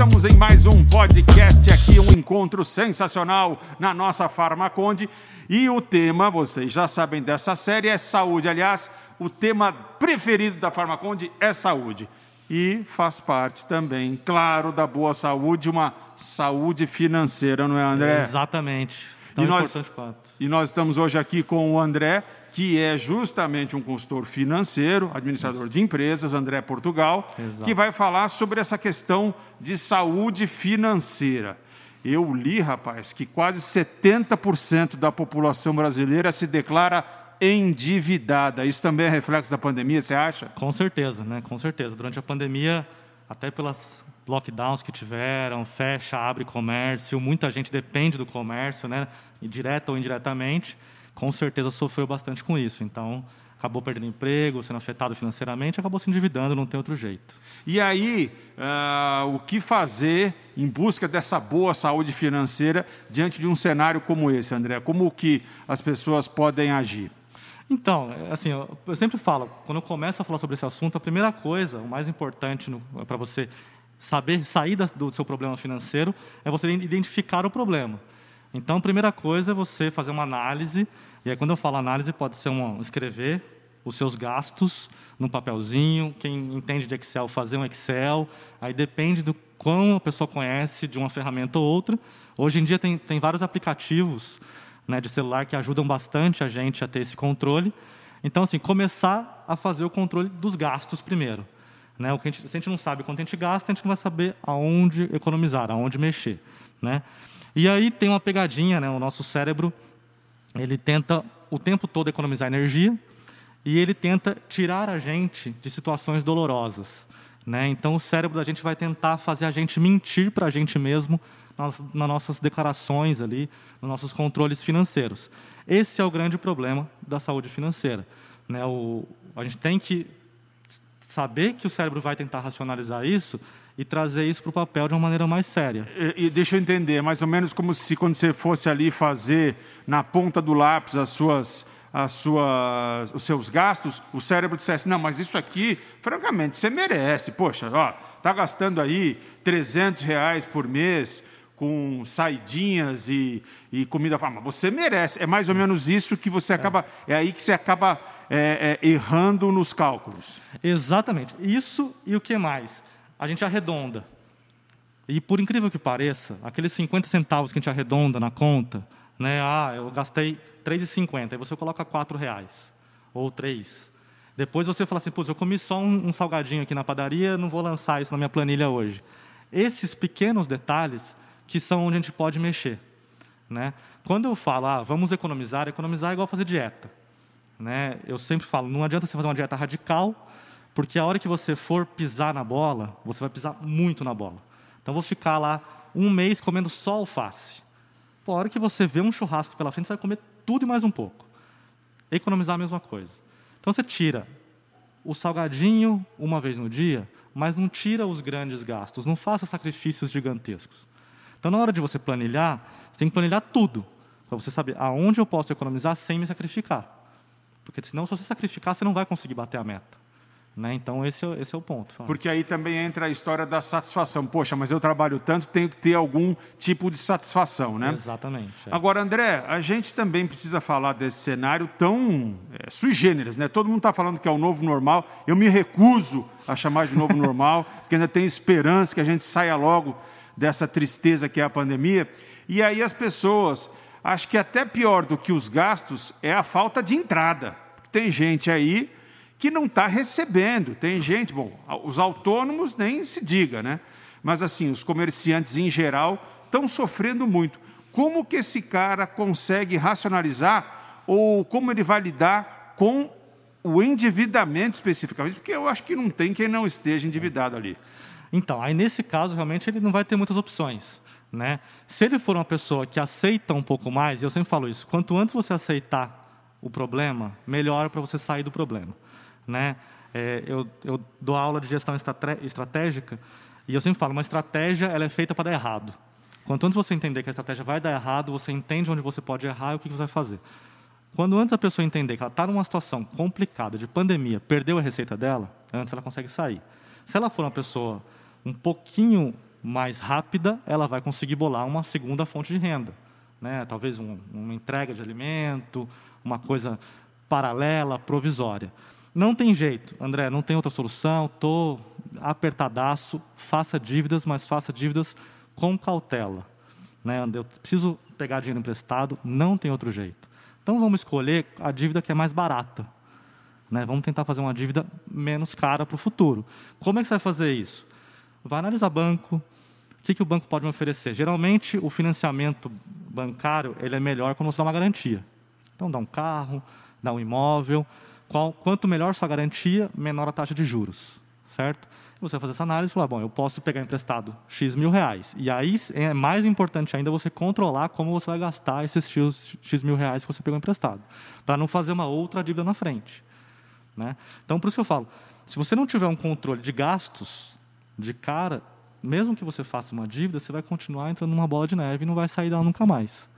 estamos em mais um podcast aqui, um encontro sensacional na nossa Farmaconde. E o tema, vocês já sabem dessa série, é saúde. Aliás, o tema preferido da Farmaconde é saúde. E faz parte também, claro, da boa saúde, uma saúde financeira, não é, André? Exatamente. Tão E nós, quanto. e nós estamos hoje aqui com o André, que é justamente um consultor financeiro, administrador de empresas, André Portugal, Exato. que vai falar sobre essa questão de saúde financeira. Eu li, rapaz, que quase 70% da população brasileira se declara endividada. Isso também é reflexo da pandemia, você acha? Com certeza, né? Com certeza. Durante a pandemia, até pelas lockdowns que tiveram, fecha, abre comércio, muita gente depende do comércio, né? Direta ou indiretamente, com certeza sofreu bastante com isso. Então, acabou perdendo emprego, sendo afetado financeiramente, acabou se endividando, não tem outro jeito. E aí, ah, o que fazer em busca dessa boa saúde financeira diante de um cenário como esse, André? Como que as pessoas podem agir? Então, assim, eu sempre falo, quando eu começo a falar sobre esse assunto, a primeira coisa, o mais importante para você saber sair do seu problema financeiro é você identificar o problema. Então, a primeira coisa é você fazer uma análise, e aí quando eu falo análise, pode ser uma, escrever os seus gastos num papelzinho, quem entende de Excel, fazer um Excel, aí depende do quão a pessoa conhece de uma ferramenta ou outra. Hoje em dia tem, tem vários aplicativos né, de celular que ajudam bastante a gente a ter esse controle. Então, assim, começar a fazer o controle dos gastos primeiro. Né? O que a gente, se a gente não sabe quanto a gente gasta, a gente não vai saber aonde economizar, aonde mexer. Né? E aí tem uma pegadinha, né? o nosso cérebro ele tenta o tempo todo economizar energia e ele tenta tirar a gente de situações dolorosas. Né? Então, o cérebro da gente vai tentar fazer a gente mentir para a gente mesmo nas, nas nossas declarações ali, nos nossos controles financeiros. Esse é o grande problema da saúde financeira. Né? O, a gente tem que saber que o cérebro vai tentar racionalizar isso e trazer isso para o papel de uma maneira mais séria. E, e deixa eu entender, é mais ou menos como se quando você fosse ali fazer na ponta do lápis as suas, as suas, os seus gastos, o cérebro dissesse, não, mas isso aqui, francamente, você merece. Poxa, ó, tá gastando aí 300 reais por mês com saidinhas e, e comida farma. Você merece. É mais ou menos isso que você acaba, é aí que você acaba é, é, errando nos cálculos. Exatamente. Isso e o que mais? A gente arredonda. E por incrível que pareça, aqueles 50 centavos que a gente arredonda na conta, né? Ah, eu gastei 3,50, aí você coloca 4 reais ou 3. Depois você fala assim, putz, eu comi só um, um salgadinho aqui na padaria, não vou lançar isso na minha planilha hoje. Esses pequenos detalhes que são onde a gente pode mexer. Né? Quando eu falo, ah, vamos economizar, economizar é igual fazer dieta. Né? Eu sempre falo, não adianta você fazer uma dieta radical, porque a hora que você for pisar na bola, você vai pisar muito na bola. Então, vou ficar lá um mês comendo só alface. Pô, a hora que você vê um churrasco pela frente, você vai comer tudo e mais um pouco. Economizar a mesma coisa. Então, você tira o salgadinho uma vez no dia, mas não tira os grandes gastos, não faça sacrifícios gigantescos. Então, na hora de você planilhar, você tem que planilhar tudo, para você saber aonde eu posso economizar sem me sacrificar. Porque senão, se você sacrificar, você não vai conseguir bater a meta. Né? Então, esse é, esse é o ponto. Porque aí também entra a história da satisfação. Poxa, mas eu trabalho tanto, tenho que ter algum tipo de satisfação, né? Exatamente. é. Agora, André, a gente também precisa falar desse cenário tão é, sui generis, né? Todo mundo está falando que é o novo normal. Eu me recuso a chamar de novo normal, porque ainda tem esperança que a gente saia logo dessa tristeza que é a pandemia. E aí as pessoas, acho que até pior do que os gastos é a falta de entrada. Tem gente aí que não está recebendo. Tem gente, bom, os autônomos nem se diga, né? Mas assim, os comerciantes em geral estão sofrendo muito. Como que esse cara consegue racionalizar ou como ele vai lidar com o endividamento especificamente? Porque eu acho que não tem quem não esteja endividado ali. Então, aí nesse caso, realmente, ele não vai ter muitas opções. Né? Se ele for uma pessoa que aceita um pouco mais, e eu sempre falo isso, quanto antes você aceitar o problema, melhor para você sair do problema. Né? É, eu, eu dou aula de gestão estratégica e eu sempre falo, uma estratégia ela é feita para dar errado. Quanto antes você entender que a estratégia vai dar errado, você entende onde você pode errar e o que você vai fazer. Quando antes a pessoa entender que ela está numa situação complicada, de pandemia, perdeu a receita dela, antes ela consegue sair. Se ela for uma pessoa um pouquinho mais rápida, ela vai conseguir bolar uma segunda fonte de renda. Né? Talvez um, uma entrega de alimento, uma coisa paralela, provisória. Não tem jeito, André, não tem outra solução, estou apertadaço, faça dívidas, mas faça dívidas com cautela. Né? Eu preciso pegar dinheiro emprestado, não tem outro jeito. Então vamos escolher a dívida que é mais barata. Né? Vamos tentar fazer uma dívida menos cara para o futuro. Como é que você vai fazer isso? Vai analisar banco, o que, que o banco pode me oferecer. Geralmente, o financiamento bancário ele é melhor quando você dá uma garantia. Então, dá um carro, dá um imóvel. Qual, quanto melhor sua garantia, menor a taxa de juros, certo? Você vai fazer essa análise e falar, bom, eu posso pegar emprestado X mil reais. E aí é mais importante ainda você controlar como você vai gastar esses X, X mil reais que você pegou emprestado, para não fazer uma outra dívida na frente. Né? Então, por isso que eu falo, se você não tiver um controle de gastos, de cara, mesmo que você faça uma dívida, você vai continuar entrando numa bola de neve e não vai sair dela nunca mais.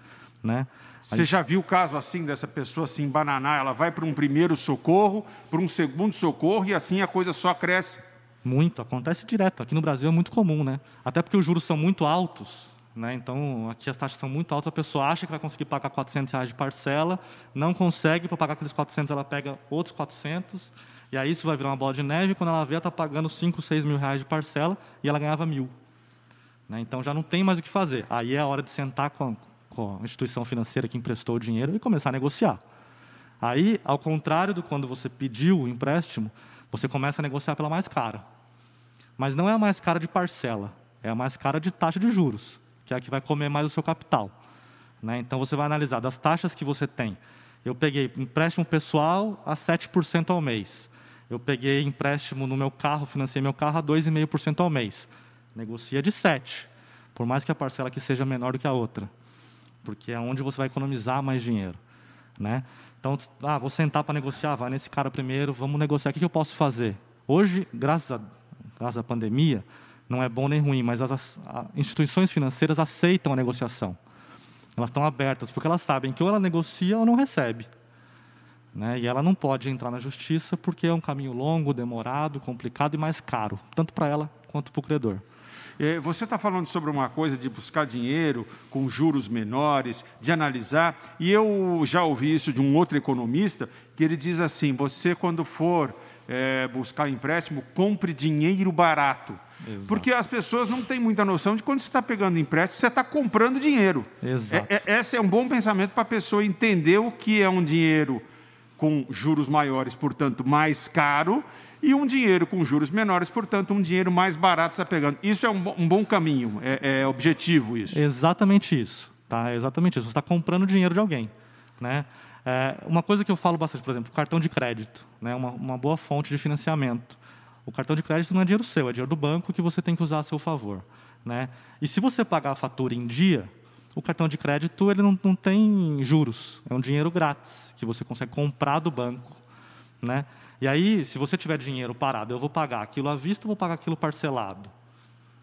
Né? Você já viu o caso assim dessa pessoa se embananar? Ela vai para um primeiro socorro, para um segundo socorro e assim a coisa só cresce? Muito, acontece direto. Aqui no Brasil é muito comum, né? Até porque os juros são muito altos, né? Então aqui as taxas são muito altas. A pessoa acha que vai conseguir pagar 400 reais de parcela, não consegue. Para pagar aqueles 400, ela pega outros 400 e aí isso vai virar uma bola de neve. Quando ela vê, ela está pagando 5, 6 mil reais de parcela e ela ganhava mil. Né? Então já não tem mais o que fazer. Aí é a hora de sentar com com a instituição financeira que emprestou o dinheiro e começar a negociar. Aí, ao contrário do quando você pediu o empréstimo, você começa a negociar pela mais cara. Mas não é a mais cara de parcela, é a mais cara de taxa de juros, que é a que vai comer mais o seu capital. Né? Então você vai analisar das taxas que você tem. Eu peguei empréstimo pessoal a 7% ao mês. Eu peguei empréstimo no meu carro, financei meu carro a 2,5% ao mês. Negocia de 7%, por mais que a parcela aqui seja menor do que a outra, porque é onde você vai economizar mais dinheiro. Né? Então, ah, vou sentar para negociar, vai nesse cara primeiro, vamos negociar, o que eu posso fazer? Hoje, graças, a, graças à pandemia, não é bom nem ruim, mas as, as instituições financeiras aceitam a negociação. Elas estão abertas, porque elas sabem que ou ela negocia ou não recebe. Né? E ela não pode entrar na justiça porque é um caminho longo, demorado, complicado e mais caro, tanto para ela quanto para o credor. É, você está falando sobre uma coisa de buscar dinheiro com juros menores, de analisar, e eu já ouvi isso de um outro economista, que ele diz assim: você, quando for é, buscar empréstimo, compre dinheiro barato. Exato. Porque as pessoas não têm muita noção de quando você está pegando empréstimo, você está comprando dinheiro. Exato. É, é, esse é um bom pensamento para a pessoa entender o que é um dinheiro com juros maiores, portanto, mais caro, e um dinheiro com juros menores, portanto, um dinheiro mais barato está pegando. Isso é um, um bom caminho, é, é, objetivo isso. Exatamente isso. Tá? Exatamente isso. Você está comprando dinheiro de alguém. Né? É, uma coisa que eu falo bastante, por exemplo, cartão de crédito, né? uma, uma boa fonte de financiamento. O cartão de crédito não é dinheiro seu, é dinheiro do banco que você tem que usar a seu favor. Né? E se você pagar a fatura em dia, o cartão de crédito ele não, não tem juros, é um dinheiro grátis que você consegue comprar do banco, né? E aí, se você tiver dinheiro parado, eu vou pagar aquilo à vista ou vou pagar aquilo parcelado?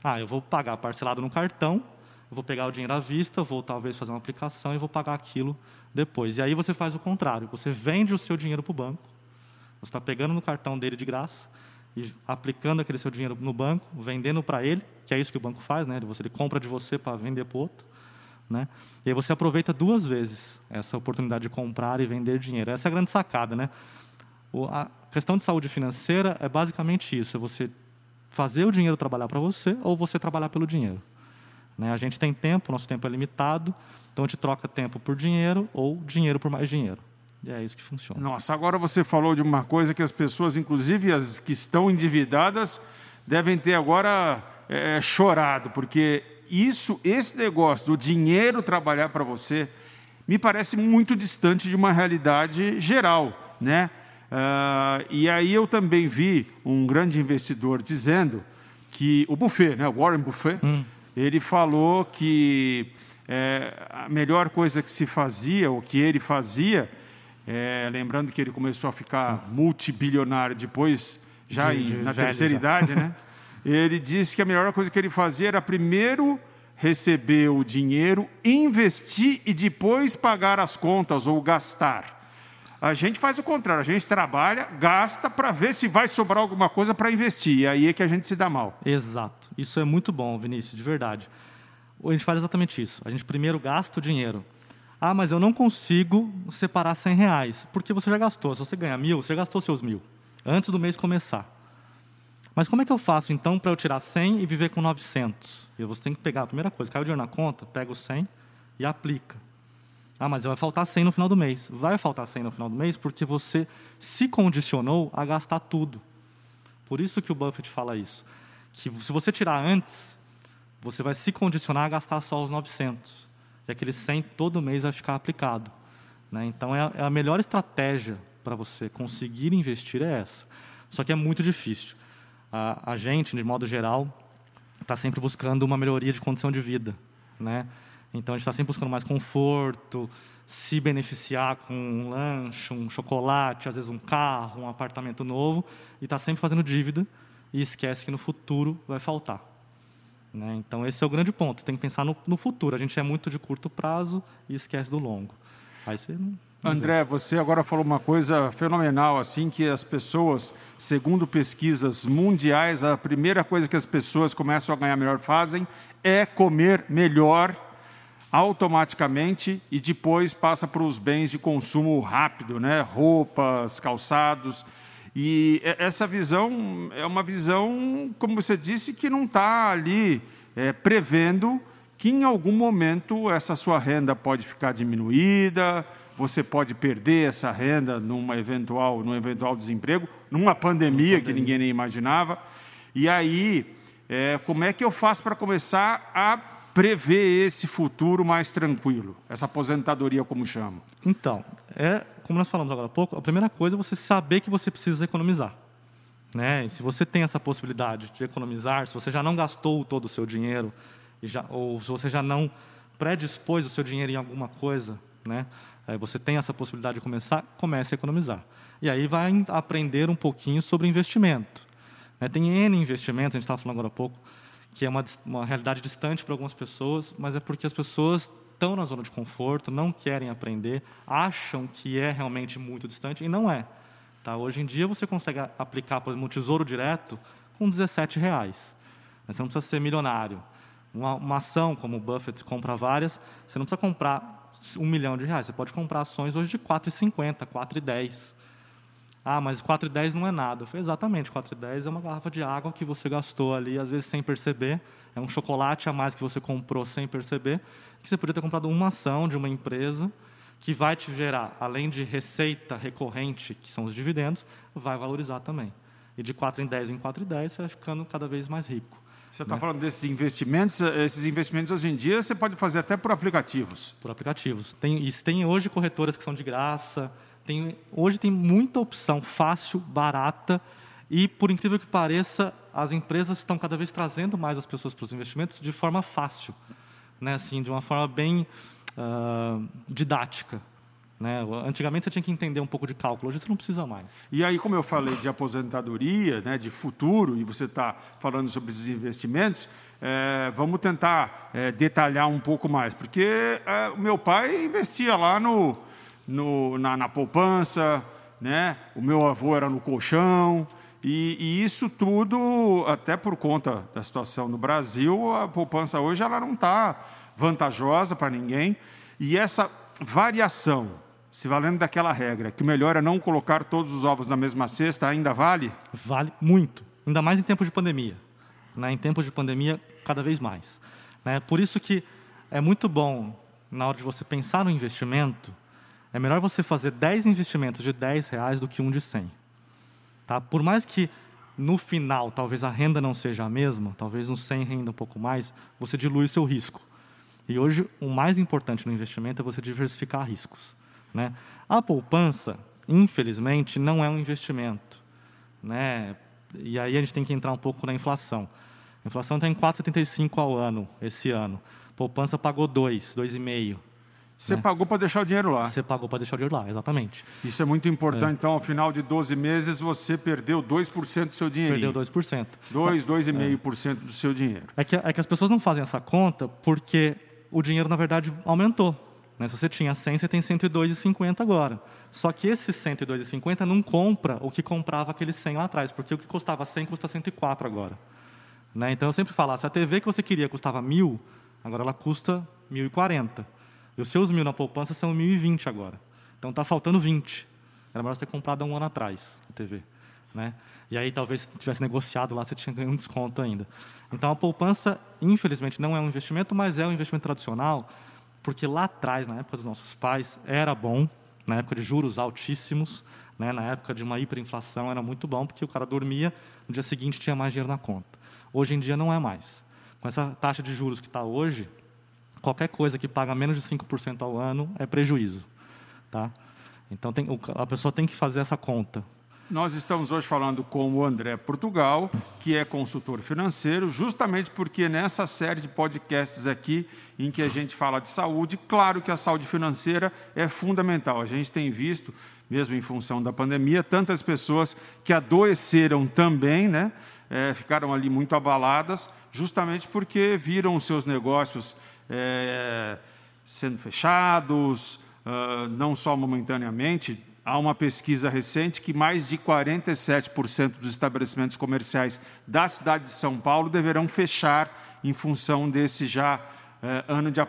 Ah, eu vou pagar parcelado no cartão, eu vou pegar o dinheiro à vista, vou talvez fazer uma aplicação e vou pagar aquilo depois. E aí você faz o contrário, você vende o seu dinheiro para o banco, você está pegando no cartão dele de graça e aplicando aquele seu dinheiro no banco, vendendo para ele, que é isso que o banco faz, né? Você ele compra de você para vender para outro. Né? E aí você aproveita duas vezes essa oportunidade de comprar e vender dinheiro. Essa é a grande sacada. Né? O, a questão de saúde financeira é basicamente isso: é você fazer o dinheiro trabalhar para você ou você trabalhar pelo dinheiro. Né? A gente tem tempo, nosso tempo é limitado, então a gente troca tempo por dinheiro ou dinheiro por mais dinheiro. E é isso que funciona. Nossa, agora você falou de uma coisa que as pessoas, inclusive as que estão endividadas, devem ter agora é, chorado, porque isso, esse negócio do dinheiro trabalhar para você, me parece muito distante de uma realidade geral, né? Uh, e aí eu também vi um grande investidor dizendo que o Buffet, né, Warren Buffett, hum. ele falou que é, a melhor coisa que se fazia, o que ele fazia, é, lembrando que ele começou a ficar multibilionário depois, já de, em, de na terceira já. idade, né? Ele disse que a melhor coisa que ele fazia era primeiro receber o dinheiro, investir e depois pagar as contas ou gastar. A gente faz o contrário, a gente trabalha, gasta para ver se vai sobrar alguma coisa para investir. E aí é que a gente se dá mal. Exato. Isso é muito bom, Vinícius, de verdade. A gente faz exatamente isso. A gente primeiro gasta o dinheiro. Ah, mas eu não consigo separar 100 reais. Porque você já gastou. Se você ganha mil, você já gastou seus mil. Antes do mês começar. Mas como é que eu faço, então, para eu tirar 100 e viver com 900? E você tem que pegar a primeira coisa, caiu o dinheiro na conta, pega o 100 e aplica. Ah, mas vai faltar 100 no final do mês. Vai faltar 100 no final do mês porque você se condicionou a gastar tudo. Por isso que o Buffett fala isso. Que se você tirar antes, você vai se condicionar a gastar só os 900. E aquele 100 todo mês vai ficar aplicado. Né? Então, é a, é a melhor estratégia para você conseguir investir é essa. Só que é muito difícil. A, a gente, de modo geral, está sempre buscando uma melhoria de condição de vida. Né? Então a gente está sempre buscando mais conforto, se beneficiar com um lanche, um chocolate, às vezes um carro, um apartamento novo, e está sempre fazendo dívida e esquece que no futuro vai faltar. Né? Então esse é o grande ponto. Tem que pensar no, no, futuro. A gente é muito de curto prazo e esquece do longo. Aí você não, André, você agora falou uma coisa fenomenal, assim, que as pessoas, segundo pesquisas mundiais, a primeira coisa que as pessoas começam a ganhar melhor fazem é comer melhor automaticamente e depois passa para os bens de consumo rápido, né? roupas, calçados. E essa visão é uma visão, como você disse, que não está ali é, prevendo que em algum momento essa sua renda pode ficar diminuída, você pode perder essa renda numa eventual, num eventual desemprego, numa pandemia, pandemia. que ninguém nem imaginava. E aí, é, como é que eu faço para começar a prever esse futuro mais tranquilo, essa aposentadoria, como chamo? Então, é, como nós falamos agora há pouco, a primeira coisa é você saber que você precisa economizar. Né? E se você tem essa possibilidade de economizar, se você já não gastou todo o seu dinheiro, já, ou se você já não predispôs o seu dinheiro em alguma coisa, né? Você tem essa possibilidade de começar, comece a economizar. E aí vai aprender um pouquinho sobre investimento. Né? Tem N investimentos, a gente estava falando agora há pouco, que é uma, uma realidade distante para algumas pessoas, mas é porque as pessoas estão na zona de conforto, não querem aprender, acham que é realmente muito distante, e não é. Tá? Hoje em dia você consegue aplicar, por exemplo, um tesouro direto com 17 reais. Você não precisa ser milionário. Uma, uma ação, como o Buffett compra várias, você não precisa comprar um milhão de reais. Você pode comprar ações hoje de 4,50, 4,10. Ah, mas 4,10 não é nada. Foi exatamente, 4,10 é uma garrafa de água que você gastou ali, às vezes sem perceber. É um chocolate a mais que você comprou sem perceber, que você podia ter comprado uma ação de uma empresa que vai te gerar, além de receita recorrente, que são os dividendos, vai valorizar também. E de 4 em 10 em 4 em 10, você vai ficando cada vez mais rico. Você está né? falando desses investimentos, esses investimentos hoje em dia você pode fazer até por aplicativos. Por aplicativos. Tem, e tem hoje corretoras que são de graça, tem, hoje tem muita opção fácil, barata e, por incrível que pareça, as empresas estão cada vez trazendo mais as pessoas para os investimentos de forma fácil, né? assim, de uma forma bem uh, didática. Né? Antigamente você tinha que entender um pouco de cálculo, hoje você não precisa mais. E aí, como eu falei de aposentadoria, né, de futuro, e você está falando sobre esses investimentos, é, vamos tentar é, detalhar um pouco mais, porque é, o meu pai investia lá no, no, na, na, poupança, né? o meu avô era no colchão, e, e, isso tudo, até por conta da situação no Brasil, a poupança hoje ela não está vantajosa para ninguém, e essa variação, se valendo daquela regra, que o melhor é não colocar todos os ovos na mesma cesta, ainda vale? Vale muito, ainda mais em tempos de pandemia. Né? Em tempos de pandemia, cada vez mais. Né? Por isso que é muito bom, na hora de você pensar no investimento, é melhor você fazer 10 investimentos de 10 reais do que um de 100. Tá? Por mais que no final talvez a renda não seja a mesma, talvez um 100 renda um pouco mais, você dilui seu risco. E hoje o mais importante no investimento é você diversificar riscos. Né? A poupança, infelizmente, não é um investimento. Né? E aí a gente tem que entrar um pouco na inflação. A inflação está em 4,75 ao ano, esse ano. A poupança pagou 2, 2,5. Você né? pagou para deixar o dinheiro lá. Você pagou para deixar o dinheiro lá, exatamente. Isso é muito importante. É. Então, ao final de 12 meses, você perdeu 2% do seu dinheiro. Perdeu 2%. 2, 2,5% é. do seu dinheiro. É que, é que as pessoas não fazem essa conta porque o dinheiro, na verdade, aumentou. Né? Se você tinha 100, você tem 102,50 agora. Só que esse 102,50 não compra o que comprava aquele 100 lá atrás, porque o que custava 100 custa 104 agora. Né? Então eu sempre falo, se a TV que você queria custava mil, agora ela custa 1.040. E os seus mil na poupança são 1.020 agora. Então está faltando 20. Era melhor você ter comprado há um ano atrás a TV. Né? E aí talvez tivesse negociado lá, você tinha ganho um desconto ainda. Então a poupança, infelizmente, não é um investimento, mas é um investimento tradicional, porque lá atrás, na época dos nossos pais, era bom, na época de juros altíssimos, né, na época de uma hiperinflação, era muito bom, porque o cara dormia, no dia seguinte tinha mais dinheiro na conta. Hoje em dia não é mais. Com essa taxa de juros que está hoje, qualquer coisa que paga menos de 5% ao ano é prejuízo. Tá? Então tem, a pessoa tem que fazer essa conta. Nós estamos hoje falando com o André Portugal, que é consultor financeiro, justamente porque nessa série de podcasts aqui, em que a gente fala de saúde, claro que a saúde financeira é fundamental. A gente tem visto, mesmo em função da pandemia, tantas pessoas que adoeceram também, né? É, ficaram ali muito abaladas, justamente porque viram os seus negócios é, sendo fechados, uh, não só momentaneamente, Há uma pesquisa recente que mais de 47% dos estabelecimentos comerciais da cidade de São Paulo deverão fechar em função desse já eh, ano de,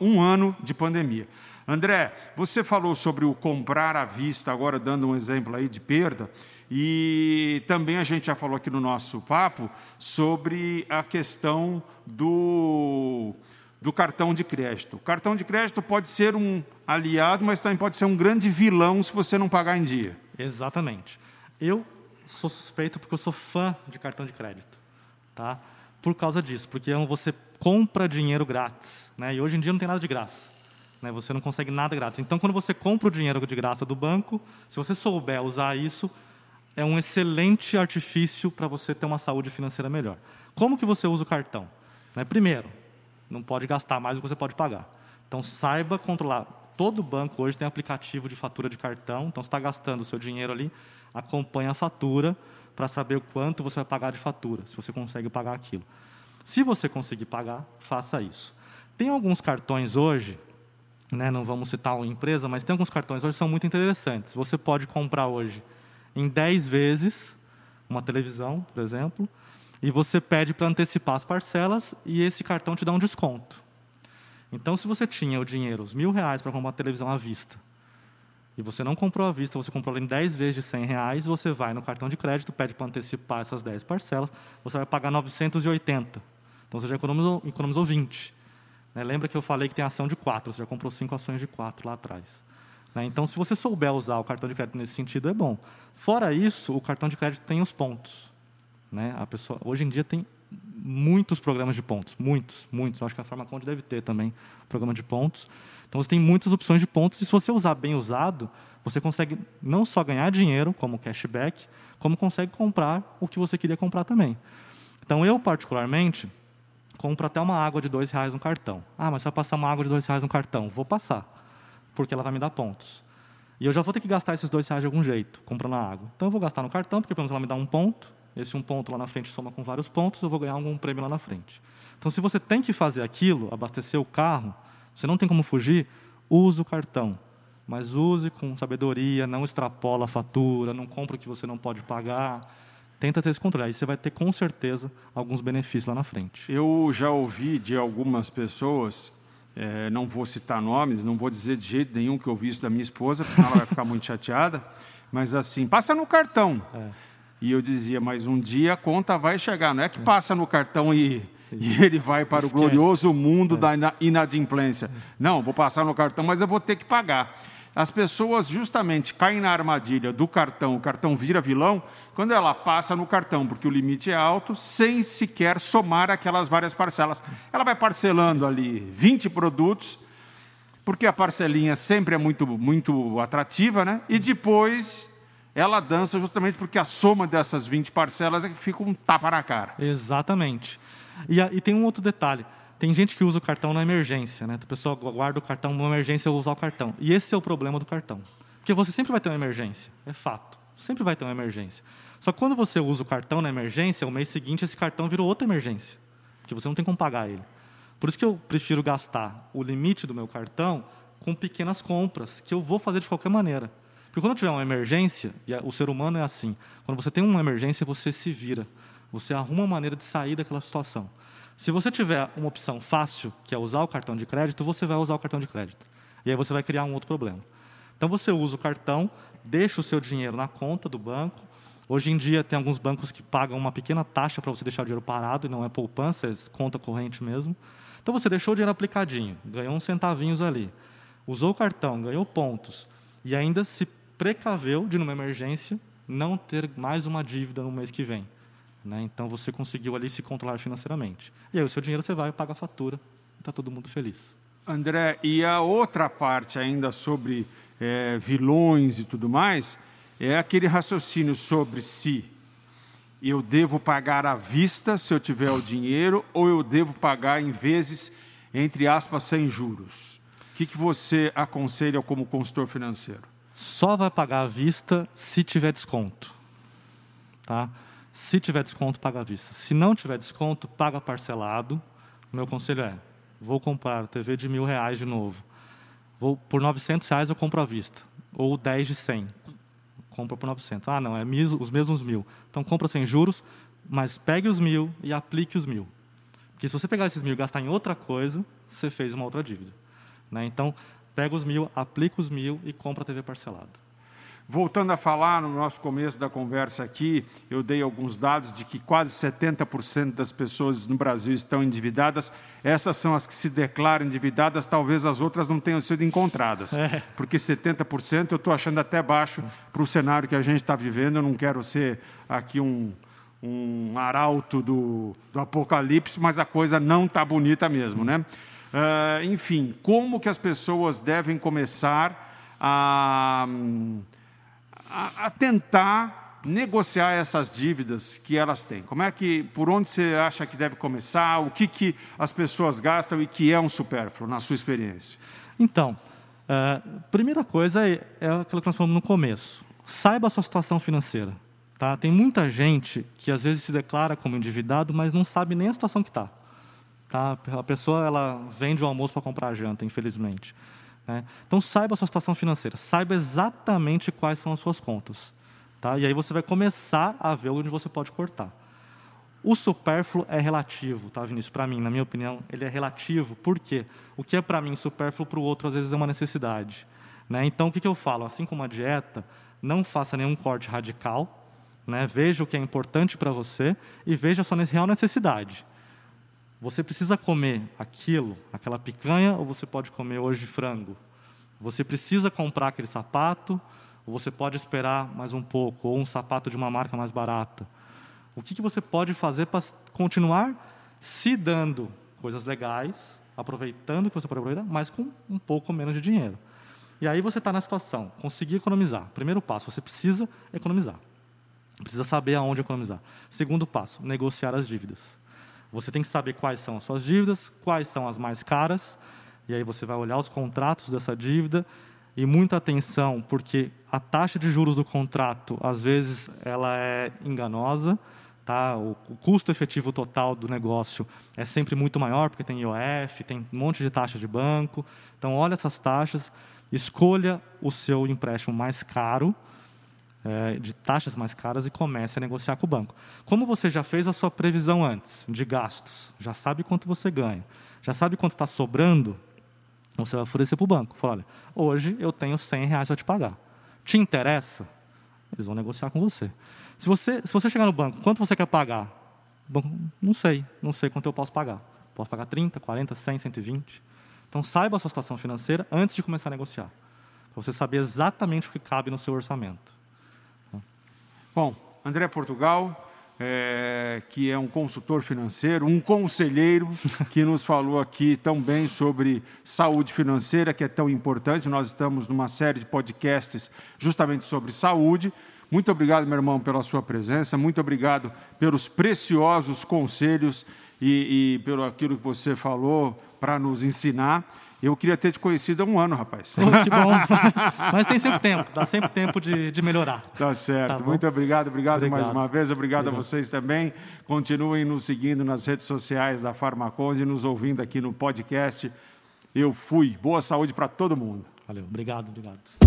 um ano de pandemia. André, você falou sobre o comprar à vista, agora dando um exemplo aí de perda, e também a gente já falou aqui no nosso papo sobre a questão do do cartão de crédito. O cartão de crédito pode ser um aliado, mas também pode ser um grande vilão se você não pagar em dia. Exatamente. Eu sou suspeito porque eu sou fã de cartão de crédito, tá? Por causa disso, porque você compra dinheiro grátis, né? E hoje em dia não tem nada de graça, né? Você não consegue nada grátis. Então, quando você compra o dinheiro de graça do banco, se você souber usar isso, é um excelente artifício para você ter uma saúde financeira melhor. Como que você usa o cartão? Né? Primeiro, não pode gastar mais do que você pode pagar. Então, saiba controlar. Todo banco hoje tem aplicativo de fatura de cartão, então, você está gastando o seu dinheiro ali, acompanha a fatura para saber o quanto você vai pagar de fatura, se você consegue pagar aquilo. Se você conseguir pagar, faça isso. Tem alguns cartões hoje, né, não vamos citar uma empresa, mas tem alguns cartões hoje que são muito interessantes. Você pode comprar hoje em 10 vezes uma televisão, por exemplo, e você pede para antecipar as parcelas e esse cartão te dá um desconto. Então, se você tinha o dinheiro, os mil reais para comprar uma televisão à vista, e você não comprou à vista, você comprou em 10 vezes de 100 reais, você vai no cartão de crédito, pede para antecipar essas 10 parcelas, você vai pagar 980. Então, você já economizou, economizou 20. Né? Lembra que eu falei que tem ação de 4, você já comprou 5 ações de 4 lá atrás. Né? Então, se você souber usar o cartão de crédito nesse sentido, é bom. Fora isso, o cartão de crédito tem os pontos. Né? A pessoa, hoje em dia tem muitos programas de pontos, muitos, muitos. Eu acho que a Farmaconde deve ter também programa de pontos. Então você tem muitas opções de pontos e se você usar bem usado, você consegue não só ganhar dinheiro como cashback, como consegue comprar o que você queria comprar também. Então eu particularmente compro até uma água de dois reais no cartão. Ah, mas vai passar uma água de dois reais no cartão? Vou passar, porque ela vai me dar pontos. E eu já vou ter que gastar esses dois reais de algum jeito, comprando a água. Então eu vou gastar no cartão, porque pelo menos ela me dá um ponto, esse um ponto lá na frente soma com vários pontos, eu vou ganhar algum prêmio lá na frente. Então, se você tem que fazer aquilo, abastecer o carro, você não tem como fugir, use o cartão. Mas use com sabedoria, não extrapola a fatura, não compra o que você não pode pagar. Tenta ter esse controle. Aí você vai ter, com certeza, alguns benefícios lá na frente. Eu já ouvi de algumas pessoas, é, não vou citar nomes, não vou dizer de jeito nenhum que eu ouvi isso da minha esposa, porque senão ela vai ficar muito chateada, mas assim, passa no cartão. É. E eu dizia, mas um dia a conta vai chegar. Não é que passa no cartão e, e ele vai para o glorioso mundo é. da inadimplência. Não, vou passar no cartão, mas eu vou ter que pagar. As pessoas justamente caem na armadilha do cartão, o cartão vira vilão, quando ela passa no cartão, porque o limite é alto, sem sequer somar aquelas várias parcelas. Ela vai parcelando ali 20 produtos, porque a parcelinha sempre é muito, muito atrativa, né? E depois ela dança justamente porque a soma dessas 20 parcelas é que fica um tapa na cara. Exatamente. E, e tem um outro detalhe. Tem gente que usa o cartão na emergência, né? A pessoa guarda o cartão numa emergência ou usar o cartão. E esse é o problema do cartão. Porque você sempre vai ter uma emergência, é fato. Sempre vai ter uma emergência. Só que quando você usa o cartão na emergência, o mês seguinte esse cartão virou outra emergência. Porque você não tem como pagar ele. Por isso que eu prefiro gastar o limite do meu cartão com pequenas compras que eu vou fazer de qualquer maneira. Porque quando tiver uma emergência, e o ser humano é assim, quando você tem uma emergência, você se vira. Você arruma uma maneira de sair daquela situação. Se você tiver uma opção fácil, que é usar o cartão de crédito, você vai usar o cartão de crédito. E aí você vai criar um outro problema. Então você usa o cartão, deixa o seu dinheiro na conta do banco. Hoje em dia tem alguns bancos que pagam uma pequena taxa para você deixar o dinheiro parado, e não é poupança, é conta corrente mesmo. Então você deixou o dinheiro aplicadinho, ganhou uns centavinhos ali, usou o cartão, ganhou pontos, e ainda se precaveu de, numa emergência, não ter mais uma dívida no mês que vem. Né? Então, você conseguiu ali se controlar financeiramente. E aí, o seu dinheiro você vai, paga a fatura, está todo mundo feliz. André, e a outra parte ainda sobre é, vilões e tudo mais, é aquele raciocínio sobre se eu devo pagar à vista se eu tiver o dinheiro ou eu devo pagar em vezes, entre aspas, sem juros. O que, que você aconselha como consultor financeiro? Só vai pagar à vista se tiver desconto. Tá? Se tiver desconto, paga à vista. Se não tiver desconto, paga parcelado. Meu conselho é: vou comprar TV de mil reais de novo. Vou, por 900 reais eu compro à vista. Ou 10 de 100. Compra por 900. Ah, não, é os mesmos mil. Então compra sem juros, mas pegue os mil e aplique os mil. Porque se você pegar esses mil e gastar em outra coisa, você fez uma outra dívida. Né? Então, pega os mil, aplica os mil e compra a TV parcelada. Voltando a falar no nosso começo da conversa aqui, eu dei alguns dados de que quase 70% das pessoas no Brasil estão endividadas. Essas são as que se declaram endividadas, talvez as outras não tenham sido encontradas. É. Porque 70% eu estou achando até baixo para o cenário que a gente está vivendo. Eu não quero ser aqui um, um arauto do, do apocalipse, mas a coisa não está bonita mesmo, né? Uh, enfim, como que as pessoas devem começar a, a, a, tentar negociar essas dívidas que elas têm? Como é que, por onde você acha que deve começar? O que, que as pessoas gastam e que é um supérfluo, na sua experiência? Então, uh, primeira coisa é, é aquilo que nós falamos no começo. Saiba a sua situação financeira. Tá? Tem muita gente que às vezes se declara como endividado, mas não sabe nem a situação que está. Tá? A pessoa ela vende o almoço para comprar janta, infelizmente. Né? Então saiba a sua situação financeira, saiba exatamente quais são as suas contas. Tá? E aí você vai começar a ver onde você pode cortar. O supérfluo é relativo, tá, Vinícius? Para mim, na minha opinião, ele é relativo. Por quê? O que é para mim supérfluo, para o outro, às vezes, é uma necessidade. Né? Então, o que, que eu falo? Assim como a dieta, não faça nenhum corte radical, né? veja o que é importante para você e veja a sua real necessidade. Você precisa comer aquilo, aquela picanha, ou você pode comer hoje frango? Você precisa comprar aquele sapato, ou você pode esperar mais um pouco, ou um sapato de uma marca mais barata? O que, que você pode fazer para continuar se dando coisas legais, aproveitando o que você pode aproveitar, mas com um pouco menos de dinheiro? E aí você está na situação, conseguir economizar. Primeiro passo, você precisa economizar. Precisa saber aonde economizar. Segundo passo, negociar as dívidas. Você tem que saber quais são as suas dívidas, quais são as mais caras, e aí você vai olhar os contratos dessa dívida e muita atenção, porque a taxa de juros do contrato, às vezes, ela é enganosa, tá? O, o custo efetivo total do negócio é sempre muito maior, porque tem IOF, tem um monte de taxa de banco. Então, olha essas taxas, escolha o seu empréstimo mais caro, é, de taxas mais caras e comece a negociar com o banco. Como você já fez a sua previsão antes de gastos, já sabe quanto você ganha, já sabe quanto está sobrando, você vai oferecer para o banco. Fala, olha, hoje eu tenho 100 reais para te pagar. Te interessa? Eles vão negociar com você. Se você, se você chegar no banco, quanto você quer pagar? Não sei, não sei quanto eu posso pagar. Posso pagar 30, 40, 100, 120? Então saiba a sua situação financeira antes de começar a negociar. Para você saber exatamente o que cabe no seu orçamento. Bom, André Portugal, é, que é um consultor financeiro, um conselheiro que nos falou aqui tão bem sobre saúde financeira, que é tão importante. Nós estamos numa série de podcasts justamente sobre saúde. Muito obrigado, meu irmão, pela sua presença. Muito obrigado pelos preciosos conselhos e, e pelo aquilo que você falou para nos ensinar. Eu queria ter te conhecido há um ano, rapaz. Oh, que bom. Mas tem sempre tempo, dá sempre tempo de, de melhorar. Tá certo. Tá Muito obrigado, obrigado, obrigado, mais uma vez. Obrigado, obrigado, a vocês também. Continuem nos seguindo nas redes sociais da Farmaconde, nos ouvindo aqui no podcast Eu fui. Boa saúde para todo mundo. Valeu, obrigado, obrigado.